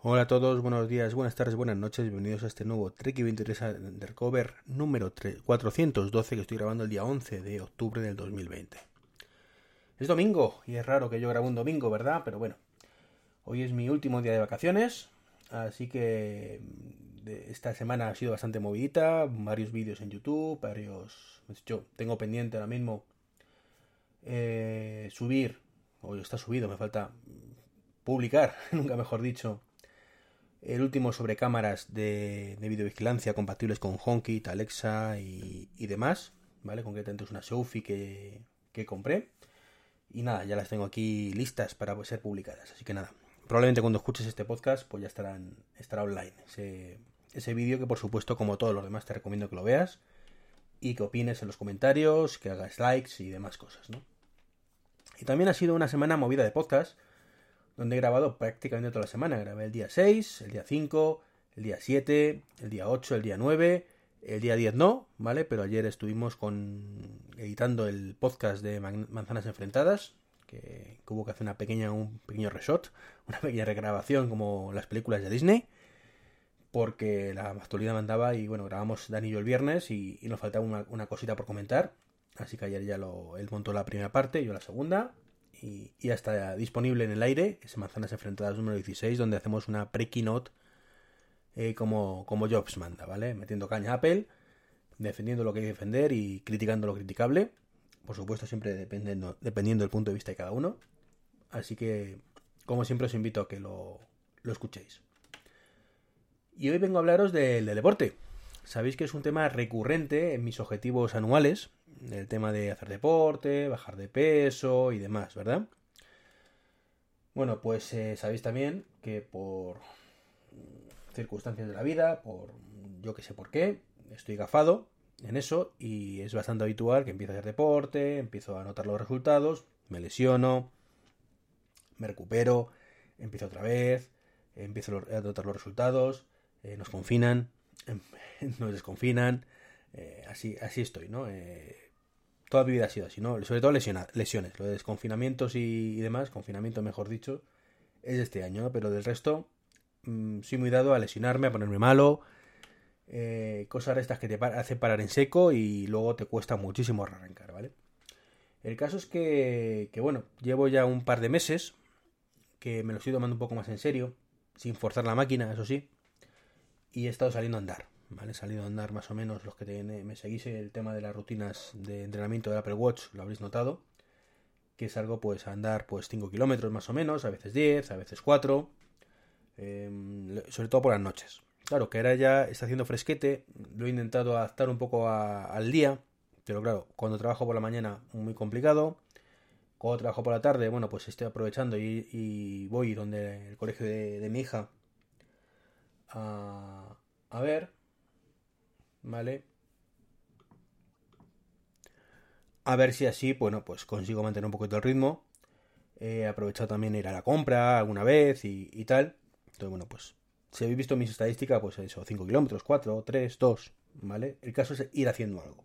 Hola a todos, buenos días, buenas tardes, buenas noches, bienvenidos a este nuevo Trek 23 Undercover número 412 que estoy grabando el día 11 de octubre del 2020. Es domingo y es raro que yo grabe un domingo, ¿verdad? Pero bueno, hoy es mi último día de vacaciones, así que esta semana ha sido bastante movidita, varios vídeos en YouTube, varios... Yo tengo pendiente ahora mismo eh, subir, hoy está subido, me falta publicar, nunca mejor dicho, el último sobre cámaras de, de videovigilancia compatibles con HomeKit, Alexa y, demás, ¿vale? Concretamente es una Sophie que, que compré. Y nada, ya las tengo aquí listas para ser publicadas. Así que nada, probablemente cuando escuches este podcast, pues ya estarán, estará online ese, ese vídeo que por supuesto, como todos los demás, te recomiendo que lo veas y que opines en los comentarios, que hagas likes y demás cosas, ¿no? Y también ha sido una semana movida de podcast donde he grabado prácticamente toda la semana. Grabé el día 6, el día 5, el día 7, el día 8, el día 9, el día 10 no, ¿vale? Pero ayer estuvimos con editando el podcast de Manzanas Enfrentadas, que, hubo que hacer una pequeña, un pequeño reshot, una pequeña regrabación como las películas de Disney, porque la actualidad mandaba y bueno, grabamos Dani y yo el viernes y, nos faltaba una, una, cosita por comentar, así que ayer ya lo, él montó la primera parte, yo la segunda, y, ya está disponible en el aire, ese Manzanas Enfrentadas número 16, donde hacemos una pre-keynote eh, como, como Jobs manda, ¿vale? Metiendo caña a Apple, defendiendo lo que hay que defender y criticando lo criticable. Por supuesto, siempre dependiendo, dependiendo del punto de vista de cada uno. Así que, como siempre, os invito a que lo, lo escuchéis. Y hoy vengo a hablaros del deporte. Sabéis que es un tema recurrente en mis objetivos anuales el tema de hacer deporte, bajar de peso y demás, ¿verdad? Bueno, pues eh, sabéis también que por circunstancias de la vida, por yo que sé por qué, estoy gafado en eso y es bastante habitual que empiezo a hacer deporte, empiezo a notar los resultados, me lesiono, me recupero, empiezo otra vez, empiezo a notar los resultados, eh, nos confinan, nos desconfinan, eh, así, así estoy, ¿no? toda mi vida ha sido así, ¿no? Sobre todo lesiones, lo de desconfinamientos y, demás, confinamiento mejor dicho, es este año, ¿no? Pero del resto, mm, soy muy dado a lesionarme, a ponerme malo, eh, cosas estas que te hacen parar en seco y luego te cuesta muchísimo arrancar, ¿vale? El caso es que, que, bueno, llevo ya un par de meses que me lo estoy tomando un poco más en serio, sin forzar la máquina, eso sí, y he estado saliendo a andar, ¿vale? He salido a andar más o menos los que me seguís el tema de las rutinas de entrenamiento del Apple Watch, lo habréis notado, que es algo pues a andar pues 5 kilómetros más o menos, a veces 10, a veces 4, em, sobre todo por las noches. Claro, que ahora ya está haciendo fresquete, lo he intentado adaptar un poco al día, pero claro, cuando trabajo por la mañana muy complicado, cuando trabajo por la tarde, bueno, pues estoy aprovechando y, voy donde el colegio de, mi hija a, ver, ¿vale? A ver si así, bueno, pues consigo mantener un poquito el ritmo. He aprovechado también ir a la compra alguna vez y, tal. Entonces, bueno, pues si habéis visto mis estadísticas, pues eso, 5 kilómetros, 4, 3, 2, ¿vale? El caso es ir haciendo algo.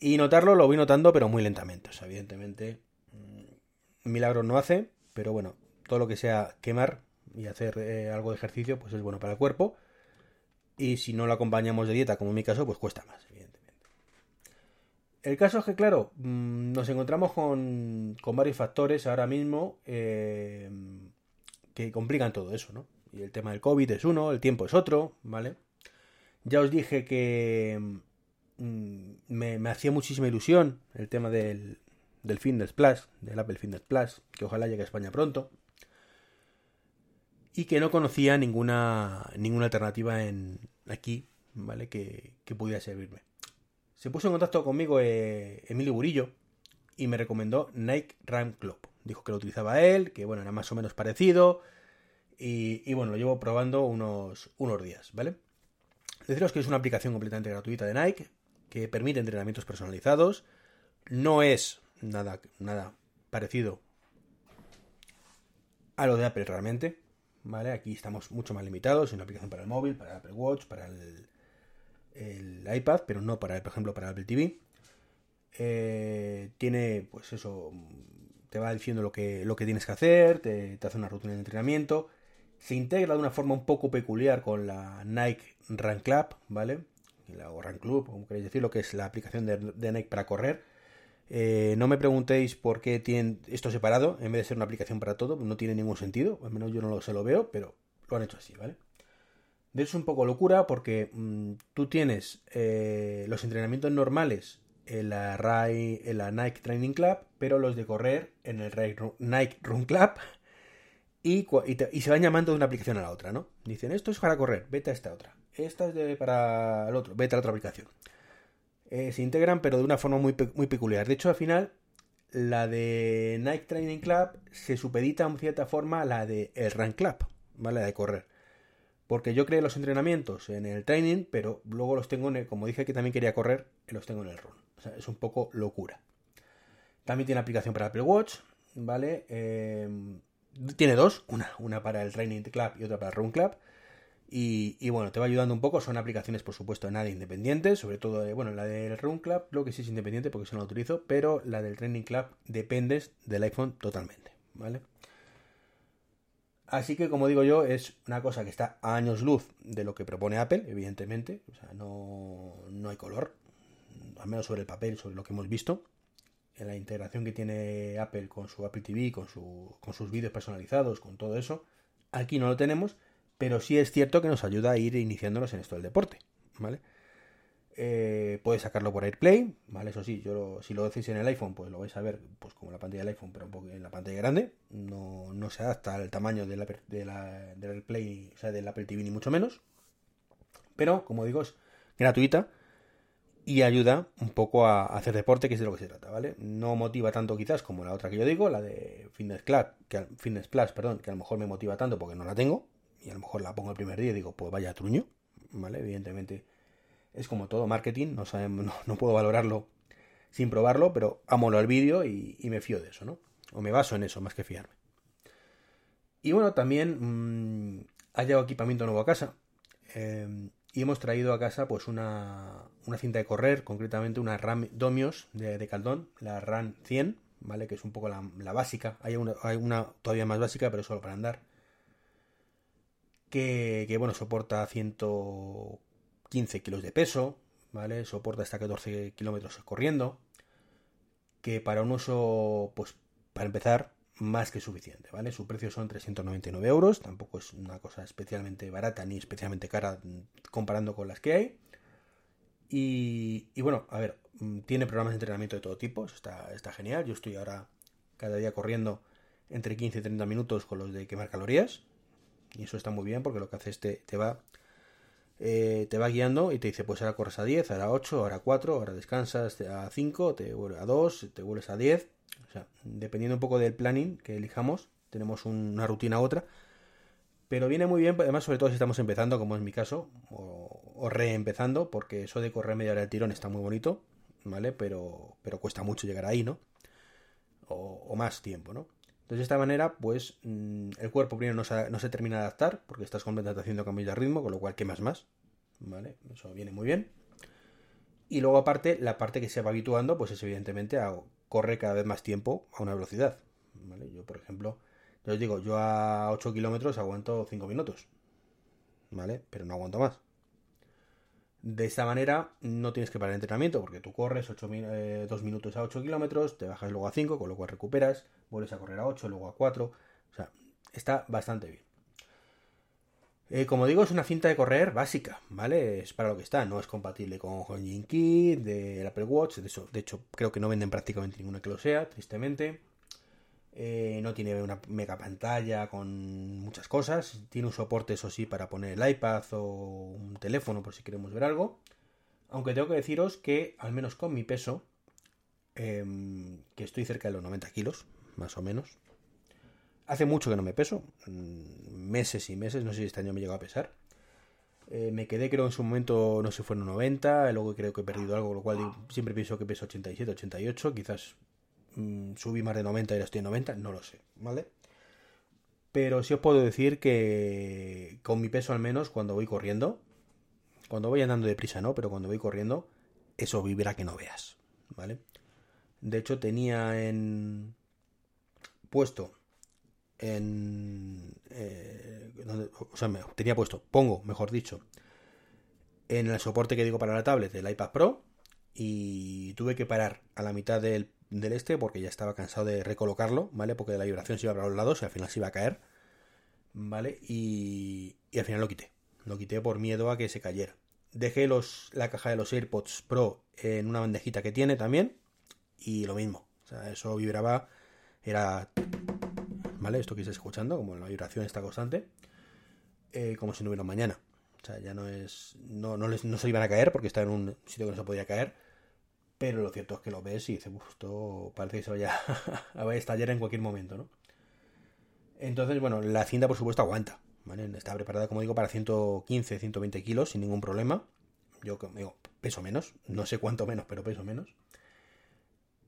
Y notarlo lo voy notando, pero muy lentamente. O sea, evidentemente, mm, milagros no hace, pero bueno, todo lo que sea quemar y hacer eh, algo de ejercicio, pues es bueno para el cuerpo. Y si no lo acompañamos de dieta, como en mi caso, pues cuesta más, evidentemente. El caso es que, claro, mm, nos encontramos con, varios factores ahora mismo eh, que complican todo eso, ¿no? Y el tema del COVID es uno, el tiempo es otro, ¿vale? Ya os dije que mm, me, hacía muchísima ilusión el tema del, del Fitness Plus, del Apple Fitness Plus, que ojalá llegue a España pronto y que no conocía ninguna, ninguna alternativa en aquí, ¿vale? Que, que pudiera servirme. Se puso en contacto conmigo eh, Emilio Burillo y me recomendó Nike Run Club. Dijo que lo utilizaba él, que bueno, era más o menos parecido. Y, bueno, lo llevo probando unos, unos días, ¿vale? Deciros que es una aplicación completamente gratuita de Nike que permite entrenamientos personalizados. No es nada, nada parecido a lo de Apple realmente. ¿Vale? Aquí estamos mucho más limitados, es una aplicación para el móvil, para el Apple Watch, para el, iPad, pero no para, por ejemplo, para Apple TV. Eh, tiene, pues eso, te va diciendo lo que, lo que tienes que hacer, te, hace una rutina de entrenamiento Se integra de una forma un poco peculiar con la Nike Run Club, ¿vale? O Run Club, como queréis decirlo, que es la aplicación de, Nike para correr. Eh, no me preguntéis por qué tienen esto separado en vez de ser una aplicación para todo, no tiene ningún sentido, al menos yo no lo, se lo veo, pero lo han hecho así, ¿vale? Es un poco locura porque mm, tú tienes eh, los entrenamientos normales en la, en la Nike Training Club, pero los de correr en el Nike Run Club y, se van llamando de una aplicación a la otra, ¿no? Dicen, esto es para correr, vete a esta otra. Esta es para el otro, vete a la otra aplicación. Eh, se integran, pero de una forma muy, muy peculiar. De hecho, al final, la de Nike Training Club se supedita en cierta forma a la de el Run Club, ¿vale? La de correr. Porque yo creé los entrenamientos en el training, pero luego los tengo en el, como dije que también quería correr, los tengo en el run. O sea, es un poco locura. También tiene aplicación para Apple Watch, ¿vale? Eh, tiene dos, una, una para el Training Club y otra para el Run Club. Y, bueno, te va ayudando un poco. Son aplicaciones, por supuesto, nada independientes. Sobre todo, bueno, la del Run Club, lo que sí es independiente porque eso no lo utilizo. Pero la del Training Club dependes del iPhone totalmente, ¿vale? Así que, como digo yo, es una cosa que está a años luz de lo que propone Apple, evidentemente. O sea, no, no hay color. Al menos sobre el papel, sobre lo que hemos visto en la integración que tiene Apple con su Apple TV, con, su, con sus vídeos personalizados, con todo eso. Aquí no lo tenemos, pero sí es cierto que nos ayuda a ir iniciándonos en esto del deporte, ¿vale? Eh, puedes sacarlo por AirPlay, ¿vale? Eso sí, yo si lo decís en el iPhone, pues lo vais a ver pues como la pantalla del iPhone, pero un poco en la pantalla grande. No, no se adapta al tamaño de la, de la, del AirPlay, o sea, del Apple TV ni mucho menos. Pero, como digo, es gratuita y ayuda un poco a hacer deporte, que es de lo que se trata, ¿vale? No motiva tanto quizás como la otra que yo digo, la de Fitness Club, que Fitness Plus, perdón, que a lo mejor me motiva tanto porque no la tengo y a lo mejor la pongo el primer día y digo, pues vaya truño, ¿vale? Evidentemente es como todo marketing, no, sabemos, no, puedo valorarlo sin probarlo, pero amo el vídeo y, me fío de eso, ¿no? O me baso en eso más que fiarme. Y bueno, también mmm, ha llegado equipamiento nuevo a casa. Eh, y hemos traído a casa pues una, cinta de correr, concretamente una RAM Domios de, Caldón, la RAM 100, ¿vale? Que es un poco la, básica. Hay una, hay una, todavía más básica, pero solo para andar. Que, bueno, soporta 115 kilos de peso, ¿vale? Soporta hasta 14 kilómetros corriendo. Que para un uso, pues para empezar, más que suficiente, ¿vale? Su precio son 399 euros, tampoco es una cosa especialmente barata ni especialmente cara comparando con las que hay. Y, bueno, a ver, mm, tiene programas de entrenamiento de todo tipo, está, está genial. Yo estoy ahora cada día corriendo entre 15 y 30 minutos con los de quemar calorías. Y eso está muy bien porque lo que hace es te, te va eh, te va guiando y te dice, pues ahora corres a 10, ahora a 8, ahora a 4, ahora descansas a 5, te vuelves a 2, te vuelves a 10 dependiendo un poco del planning que elijamos, tenemos una rutina u otra. Pero viene muy bien, además, sobre todo si estamos empezando, como es mi caso, o, reempezando, porque eso de correr media hora del tirón está muy bonito, ¿vale? Pero, pero cuesta mucho llegar ahí, ¿no? O, más tiempo, ¿no? Entonces, de esta manera, pues mm, el cuerpo primero no se, no se termina de adaptar, porque estás completamente haciendo cambios de ritmo, con lo cual quemas más, ¿vale? Eso viene muy bien. Y luego, aparte, la parte que se va habituando, pues es evidentemente a corre cada vez más tiempo a una velocidad. Yo, por ejemplo, yo os digo, yo a 8 kilómetros aguanto 5 minutos. ¿Vale? Pero no aguanto más. De esta manera no tienes que parar el entrenamiento porque tú corres 8, 2 eh, minutos a 8 kilómetros, te bajas luego a 5, con lo cual recuperas, vuelves a correr a 8, luego a 4. O sea, está bastante bien. Eh, como digo, es una cinta de correr básica, ¿vale? Es para lo que está, no es compatible con Honjin Kit, del Apple Watch, de, de hecho creo que no venden prácticamente ninguna que lo sea, tristemente. Eh, no tiene una mega pantalla con muchas cosas, tiene un soporte, eso sí, para poner el iPad o un teléfono por si queremos ver algo. Aunque tengo que deciros que, al menos con mi peso, em, que estoy cerca de los 90 kilos, más o menos, Hace mucho que no me peso, mm, meses y meses, no sé si este año me llegó a pesar. Eh, me quedé creo en su momento, no sé, fueron 90, luego creo que he perdido algo, lo cual siempre pienso que peso 87, 88, quizás subí más de 90 y ahora estoy en 90, no lo sé, ¿vale? Pero sí os puedo decir que con mi peso al menos cuando voy corriendo, cuando voy andando deprisa no, pero cuando voy corriendo, eso vibra que no veas, ¿vale? De hecho tenía en puesto en eh, o sea, tenía puesto, pongo, mejor dicho, en el soporte que digo para la tablet del iPad Pro y tuve que parar a la mitad del, este porque ya estaba cansado de recolocarlo, ¿vale? Porque la vibración se iba para los lados y al final se iba a caer, ¿vale? Y, y al final lo quité, lo quité por miedo a que se cayera. Dejé los, la caja de los AirPods Pro en una bandejita que tiene también y lo mismo, o sea, eso vibraba, era... ¿Vale? Esto que estáis escuchando, como la vibración está constante, eh, como si no hubiera mañana. O sea, ya no es. No, no se iban a caer porque está en un sitio que no se podía caer. Pero lo cierto es que lo ves y dices, esto parece que se vaya a estallar en cualquier momento, ¿no? Entonces, bueno, la cinta por supuesto aguanta. Está preparada, como digo, para 115, 120 kilos sin ningún problema. Yo digo, peso menos. No sé cuánto menos, pero peso menos.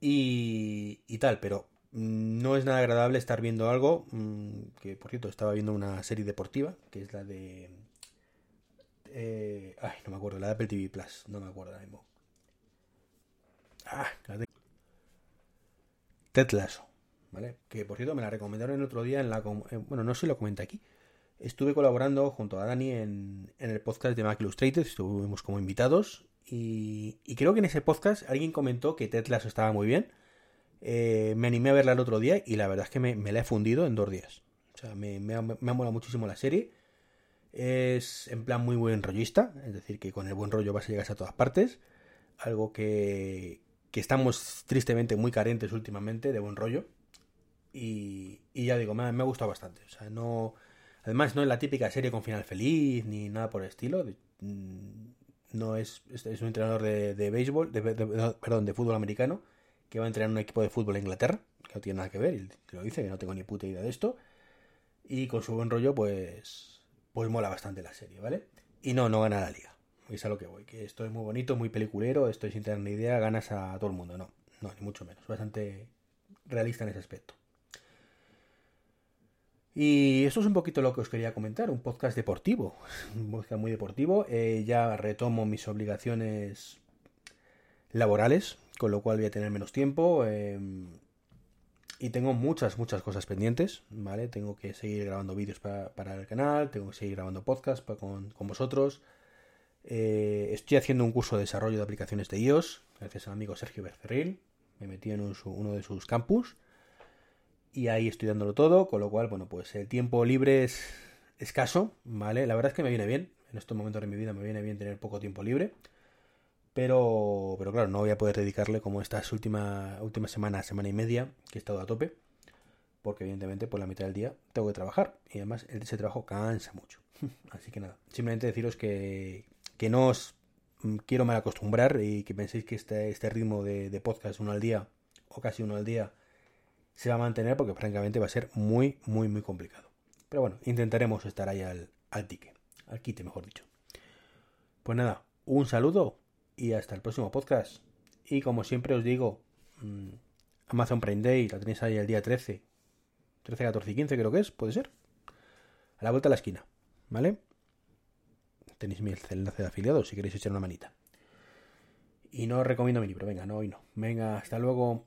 Y, y tal, pero no es nada agradable estar viendo algo mm, que, por cierto, estaba viendo una serie deportiva, que es la de eh, ay, no me acuerdo, la de Apple TV Plus, no me acuerdo ahora mismo. Ah, la de... Ted Lasso, ¿vale? Que por cierto me la recomendaron el otro día en la... Eh, bueno, no sé lo comenté aquí. Estuve colaborando junto a Dani en, el podcast de Mac Illustrated, estuvimos como invitados y, creo que en ese podcast alguien comentó que Ted Lasso estaba muy bien. Eh, me animé a verla el otro día y la verdad es que me, la he fundido en dos días. O sea, me, me, me ha molado muchísimo la serie. Es en plan muy buen rollista, es decir, que con el buen rollo vas a llegar a todas partes. Algo que, que estamos tristemente muy carentes últimamente de buen rollo. Y, y ya digo, me, me, ha gustado bastante. O sea, no. Además, no es la típica serie con final feliz ni nada por el estilo. Mm, no es, es un entrenador de, de béisbol, de, perdón, de fútbol americano, que va a entrenar un equipo de fútbol en Inglaterra, que no tiene nada que ver, y lo dice, que no tengo ni puta idea de esto. Y con su buen rollo, pues pues mola bastante la serie, ¿vale? Y no, no gana la liga. Es a lo que voy, que esto es muy bonito, muy peliculero, estoy sin tener ni idea, ganas a todo el mundo, no, no, ni mucho menos, bastante realista en ese aspecto. Y esto es un poquito lo que os quería comentar, un podcast deportivo, un podcast muy deportivo, eh, ya retomo mis obligaciones laborales, con lo cual voy a tener menos tiempo. Em, y tengo muchas, muchas cosas pendientes, ¿vale? Tengo que seguir grabando vídeos para, el canal, tengo que seguir grabando podcasts con, con, vosotros. Eh, estoy haciendo un curso de desarrollo de aplicaciones de iOS, gracias al amigo Sergio Bercerril. Me metí en uno de sus campus y ahí estoy dándolo todo, con lo cual, bueno, pues el tiempo libre es escaso, ¿vale? La verdad es que me viene bien, en estos momentos de mi vida me viene bien tener poco tiempo libre. Pero, pero claro, no voy a poder dedicarle como estas últimas última semana, semana y media, que he estado a tope. Porque evidentemente por la mitad del día tengo que trabajar. Y además ese trabajo cansa mucho. Así que nada, simplemente deciros que, que no os mm, quiero mal acostumbrar y que penséis que este, este ritmo de, de, podcast uno al día o casi uno al día se va a mantener porque francamente va a ser muy, muy, muy complicado. Pero bueno, intentaremos estar ahí al, al tique, al quite mejor dicho. Pues nada, un saludo y hasta el próximo podcast. Y como siempre os digo, mm, Amazon Prime Day la tenéis ahí el día 13, 13, 14 y 15 creo que es, puede ser. A la vuelta a la esquina, ¿vale? Tenéis mi enlace de afiliados si queréis echar una manita. Y no os recomiendo mi libro, venga, no, hoy no. Venga, hasta luego.